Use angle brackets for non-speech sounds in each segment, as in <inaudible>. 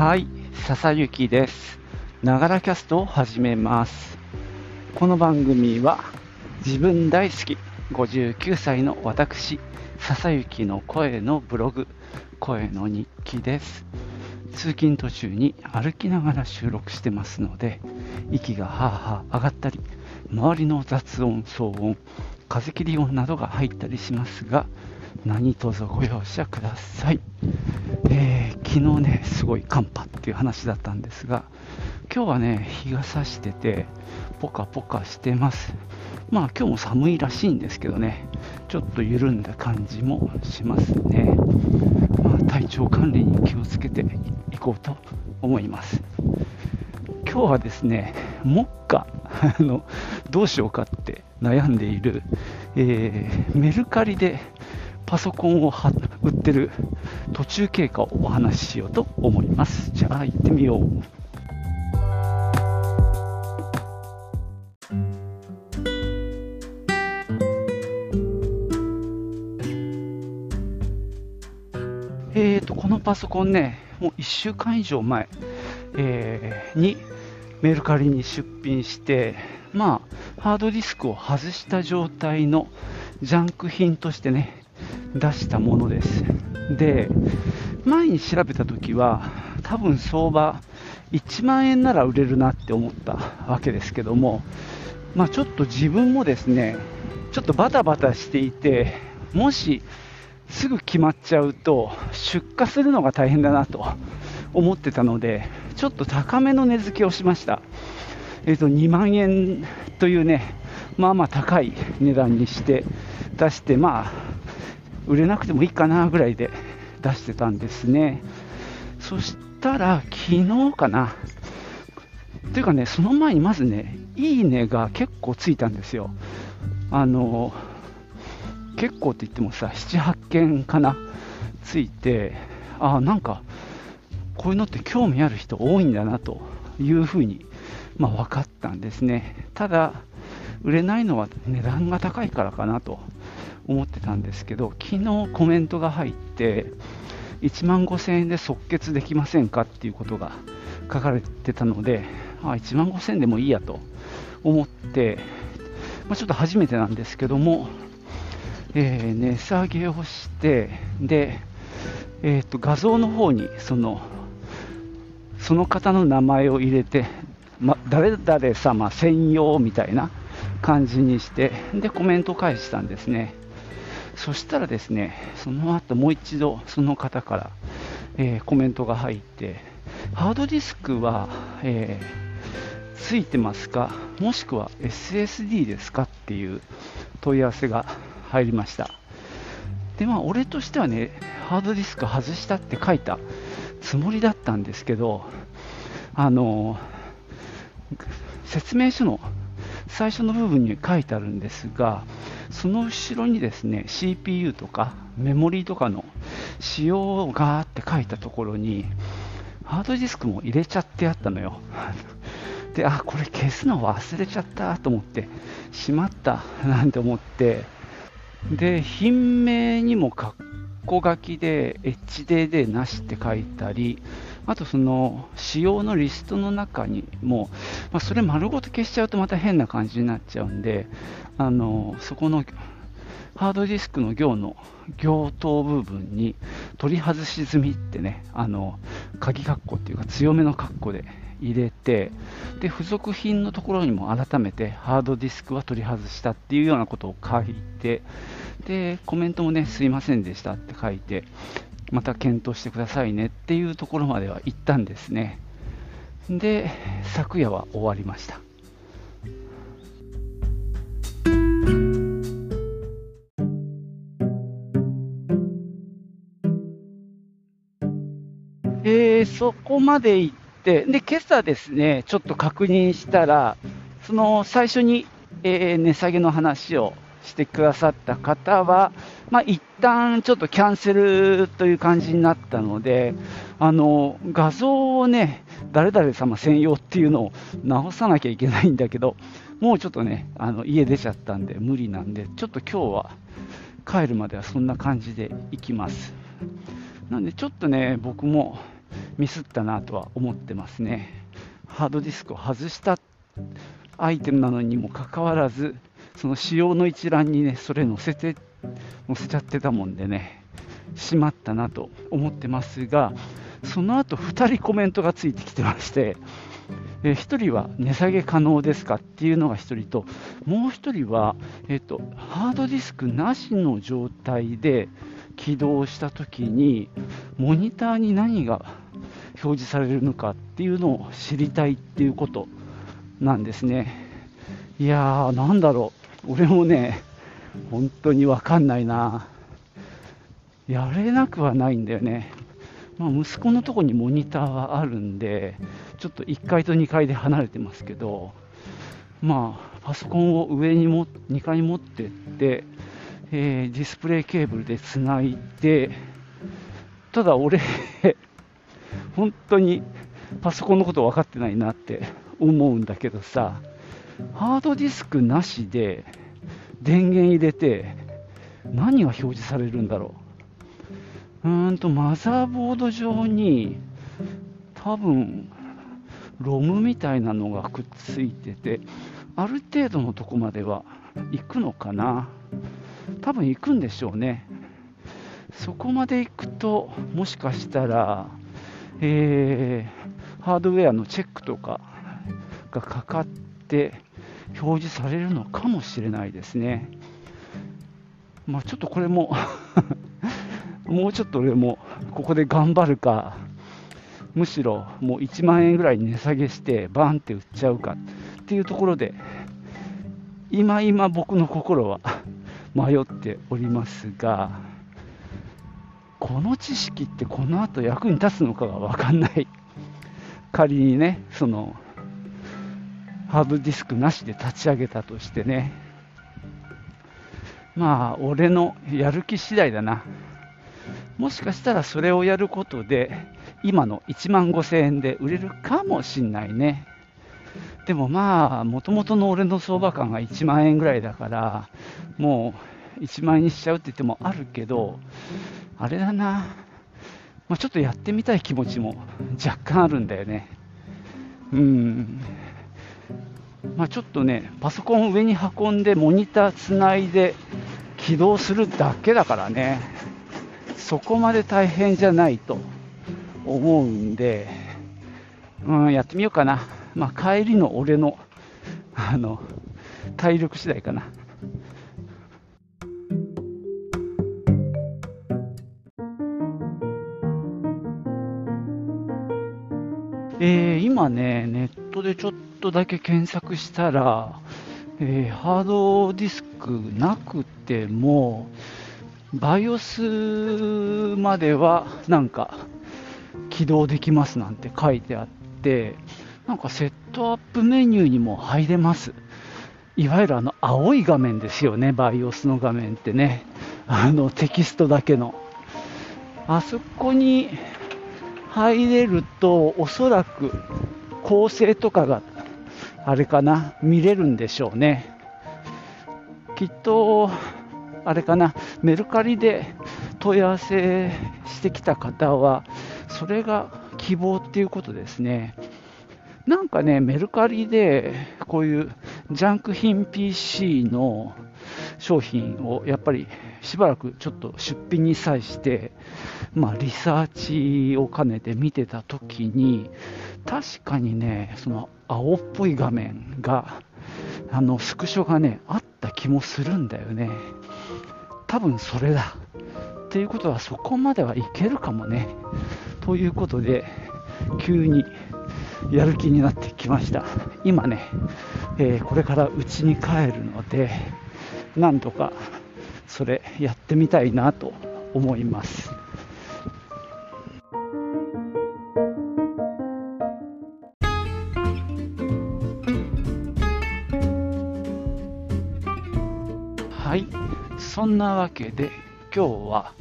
はい、笹幸です。ながらキャストを始めます。この番組は自分大好き59歳の私、笹幸の声のブログ、声の日記です。通勤途中に歩きながら収録してますので、息がはあはあ上がったり、周りの雑音、騒音、風切り音などが入ったりしますが、何卒ご容赦ください。えー昨日ね、すごい寒波っていう話だったんですが、今日はね、日が差してて、ポカポカしてます。まあ今日も寒いらしいんですけどね、ちょっと緩んだ感じもしますね。まあ、体調管理に気をつけていこうと思います。今日はですね、目下あのどうしようかって悩んでいる、えーメルカリでパソコンをは売ってる途中経過をお話ししようと思います。じゃあ行ってみよう。えーと、このパソコンね、もう1週間以上前、えーにメルカリに出品して、まあ、ハードディスクを外した状態のジャンク品としてね、出したものです。で、前に調べたときは、多分相場1万円なら売れるなって思ったわけですけども、まあ、ちょっと自分もですね、ちょっとバタバタしていて、もしすぐ決まっちゃうと出荷するのが大変だなと思ってたのでちょっと高めの値付けをしました、えー、と2万円というねまあまあ高い値段にして出してまあ売れなくてもいいかなぐらいで出してたんですね。そしたら昨日かな。というかねその前にまずねいいねが結構ついたんですよ。あの結構って言ってもさ、7、8件かな、ついて、ああ、なんか、こういうのって興味ある人多いんだなというふうに、まあ、分かったんですね。ただ、売れないのは値段が高いからかなと思ってたんですけど、昨日コメントが入って、1万5000円で即決できませんかっていうことが書かれてたので、あ1万5000円でもいいやと思って、まあ、ちょっと初めてなんですけども、えー値下げをして、で、えーと画像の方にそのその方の名前を入れて、ま、誰々様専用みたいな感じにして、でコメント返したんですね。そしたらですね、その後もう一度その方から、えーコメントが入って、ハードディスクは、えーついてますか、もしくは SSD ですか？っていう問い合わせが入りました。で、まあ、俺としてはね、ハードディスク外したって書いたつもりだったんですけど、あの説明書の最初の部分に書いてあるんですが、その後ろにですね、CPU とかメモリーとかの仕様がーって書いたところに、ハードディスクも入れちゃってあったのよ。<laughs> で、あ、これ消すの忘れちゃったと思って、しまったなんて思って、で、品名にも括弧書きで HDD なしって書いたり、あとその仕様のリストの中にも、まあ、それ丸ごと消しちゃうとまた変な感じになっちゃうんで、あのそこのハードディスクの行の行頭部分に取り外し済みってね、あの鍵括弧っていうか強めの括弧で入れて、で付属品のところにも改めてハードディスクは取り外したっていうようなことを書いて、でコメントもね、すいませんでしたって書いて、また検討してくださいねっていうところまでは行ったんですね。で、昨夜は終わりました。そこまで行って、で、今朝ですね、ちょっと確認したら、その最初に、えー値下げの話をしてくださった方は、まあ、一旦ちょっとキャンセルという感じになったので、あの、画像をね、誰々様専用っていうのを直さなきゃいけないんだけど、もうちょっとね、あの家出ちゃったんで無理なんで、ちょっと今日は帰るまではそんな感じで行きます。なんでちょっとね、僕もミスったなとは思ってますね。ハードディスクを外したアイテムなのにもかかわらず、その仕様の一覧にね、それ載せて、載せちゃってたもんでね、しまったなと思ってますが、その後2人コメントがついてきてまして、え、1人は値下げ可能ですかっていうのが1人と、もう1人は、えーと、ハードディスクなしの状態で起動したときに、モニターに何が表示されるのかっていうのを知りたいっていうことなんですね。いやー、なんだろう、俺もね、本当にわかんないな。やれなくはないんだよね。まあ、息子のとこにモニターはあるんで、ちょっと1階と2階で離れてますけど、まあ、パソコンを上にも2階に持ってって、えー、ディスプレイケーブルでつないで、ただ俺本当にパソコンのこと分かってないなって思うんだけどさ、ハードディスクなしで電源入れて何が表示されるんだろう。うーんとマザーボード上に多分ロムみたいなのがくっついててある程度のとこまでは行くのかな多分行くんでしょうねそこまで行くともしかしたら、えー、ハードウェアのチェックとかがかかって表示されるのかもしれないですね。まあちょっとこれも <laughs> もうちょっと俺もここで頑張るか、むしろもう1万円ぐらい値下げして、バンって売っちゃうかっていうところで、今今僕の心は <laughs> 迷っておりますが、この知識ってこの後役に立つのかが分かんない。<laughs> 仮にね、その、ハードディスクなしで立ち上げたとしてね、まあ、俺のやる気次第だな。もしかしたらそれをやることで、今の1万5000円で売れるかもしんないね。でもまあ、もともとの俺の相場感が1万円ぐらいだから、もう1万円にしちゃうって言ってもあるけど、あれだな、まあ、ちょっとやってみたい気持ちも若干あるんだよね。うん。まあ、ちょっとね、パソコンを上に運んで、モニターつないで起動するだけだからね。そこまで大変じゃないと思うんで、うん、やってみようかな。まあ、帰りの俺の、あの、体力次第かな。今ね、ネットでちょっとだけ検索したら、えー、ハードディスクなくても、BIOS まではなんか起動できますなんて書いてあって、なんかセットアップメニューにも入れます。いわゆるあの青い画面ですよね、BIOS の画面ってね。あのテキストだけの。あそこに入れると、おそらく構成とかがあれかな、見れるんでしょうね。きっとあれかな、メルカリで問い合わせしてきた方は、それが希望っていうことですね。なんかね、メルカリでこういうジャンク品 PC の商品をやっぱりしばらくちょっと出品に際して、まあ、リサーチを兼ねて見てた時に確かにねその青っぽい画面があのスクショがねあった気もするんだよね多分それだ。っていうことはそこまではいけるかもね。ということで、急にやる気になってきました。今ね、えー、これから家に帰るので、なんとかそれやってみたいなと思います。そんなわけで今日は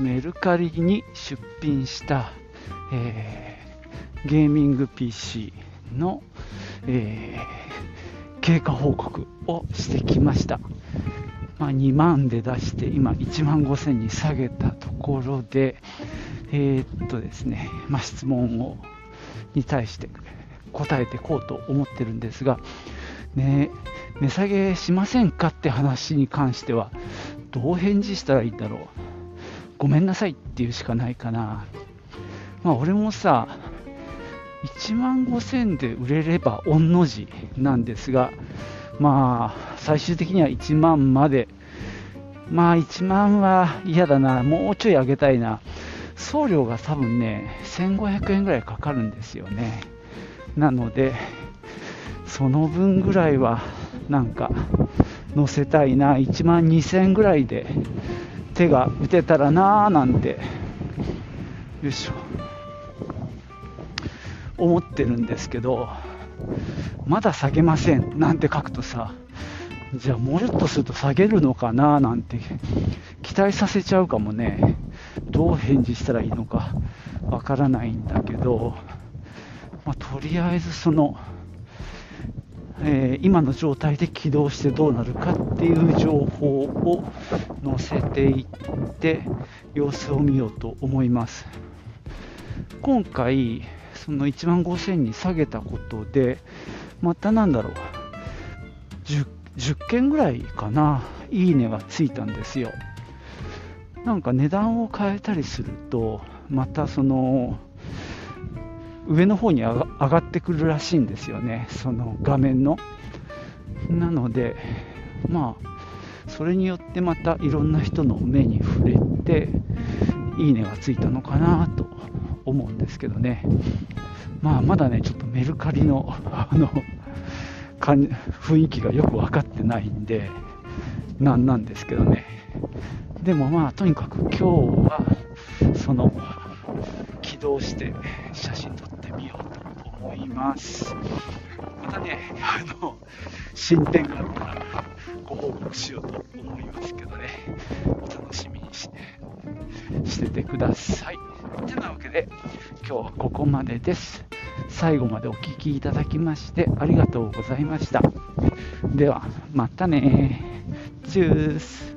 メルカリに出品した、えー、ゲーミング PC の、えー、経過報告をしてきました、まあ、2万で出して今1万5000に下げたところでえー、っとですね、まあ、質問をに対して答えていこうと思ってるんですが、ね、値下げしませんかって話に関しては、どう返事したらいいんだろう。ごめんなさいっていうしかないかな。まあ、俺もさ、1万5000で売れれば御の字なんですが、まあ、最終的には1万まで、まあ1万は嫌だな、もうちょい上げたいな。送料が多分ね、1500円ぐらいかかるんですよね。なので、その分ぐらいは、なんか、乗せたいな、1万2000円ぐらいで手が打てたらなーなんて、よいしょ、思ってるんですけど、まだ下げません。なんて書くとさ、じゃあもうちょっとすると下げるのかななんて期待させちゃうかもね。どう返事したらいいのかわからないんだけど、まあ、とりあえずその、えー、今の状態で起動してどうなるかっていう情報を載せていって様子を見ようと思います。今回その1万5000に下げたことでまたなんだろう 10, 10件ぐらいかないいねがついたんですよなんか値段を変えたりするとまたその上の方に上がってくるらしいんですよね。その画面の。なのでまあそれによってまたいろんな人の目に触れていいねがついたのかなと思うんですけどね。まあまだねちょっとメルカリのあの雰囲気がよく分かってないんでなんなんですけどね。でもまあとにかく今日はその起動して写真撮ってみようと思います。またねあの進展があったらご報告しようと思いますけどね。お楽しみにしてしててください。てなわけで今日はここまでです。最後までお聴きいただきましてありがとうございました。ではまたね。チュース。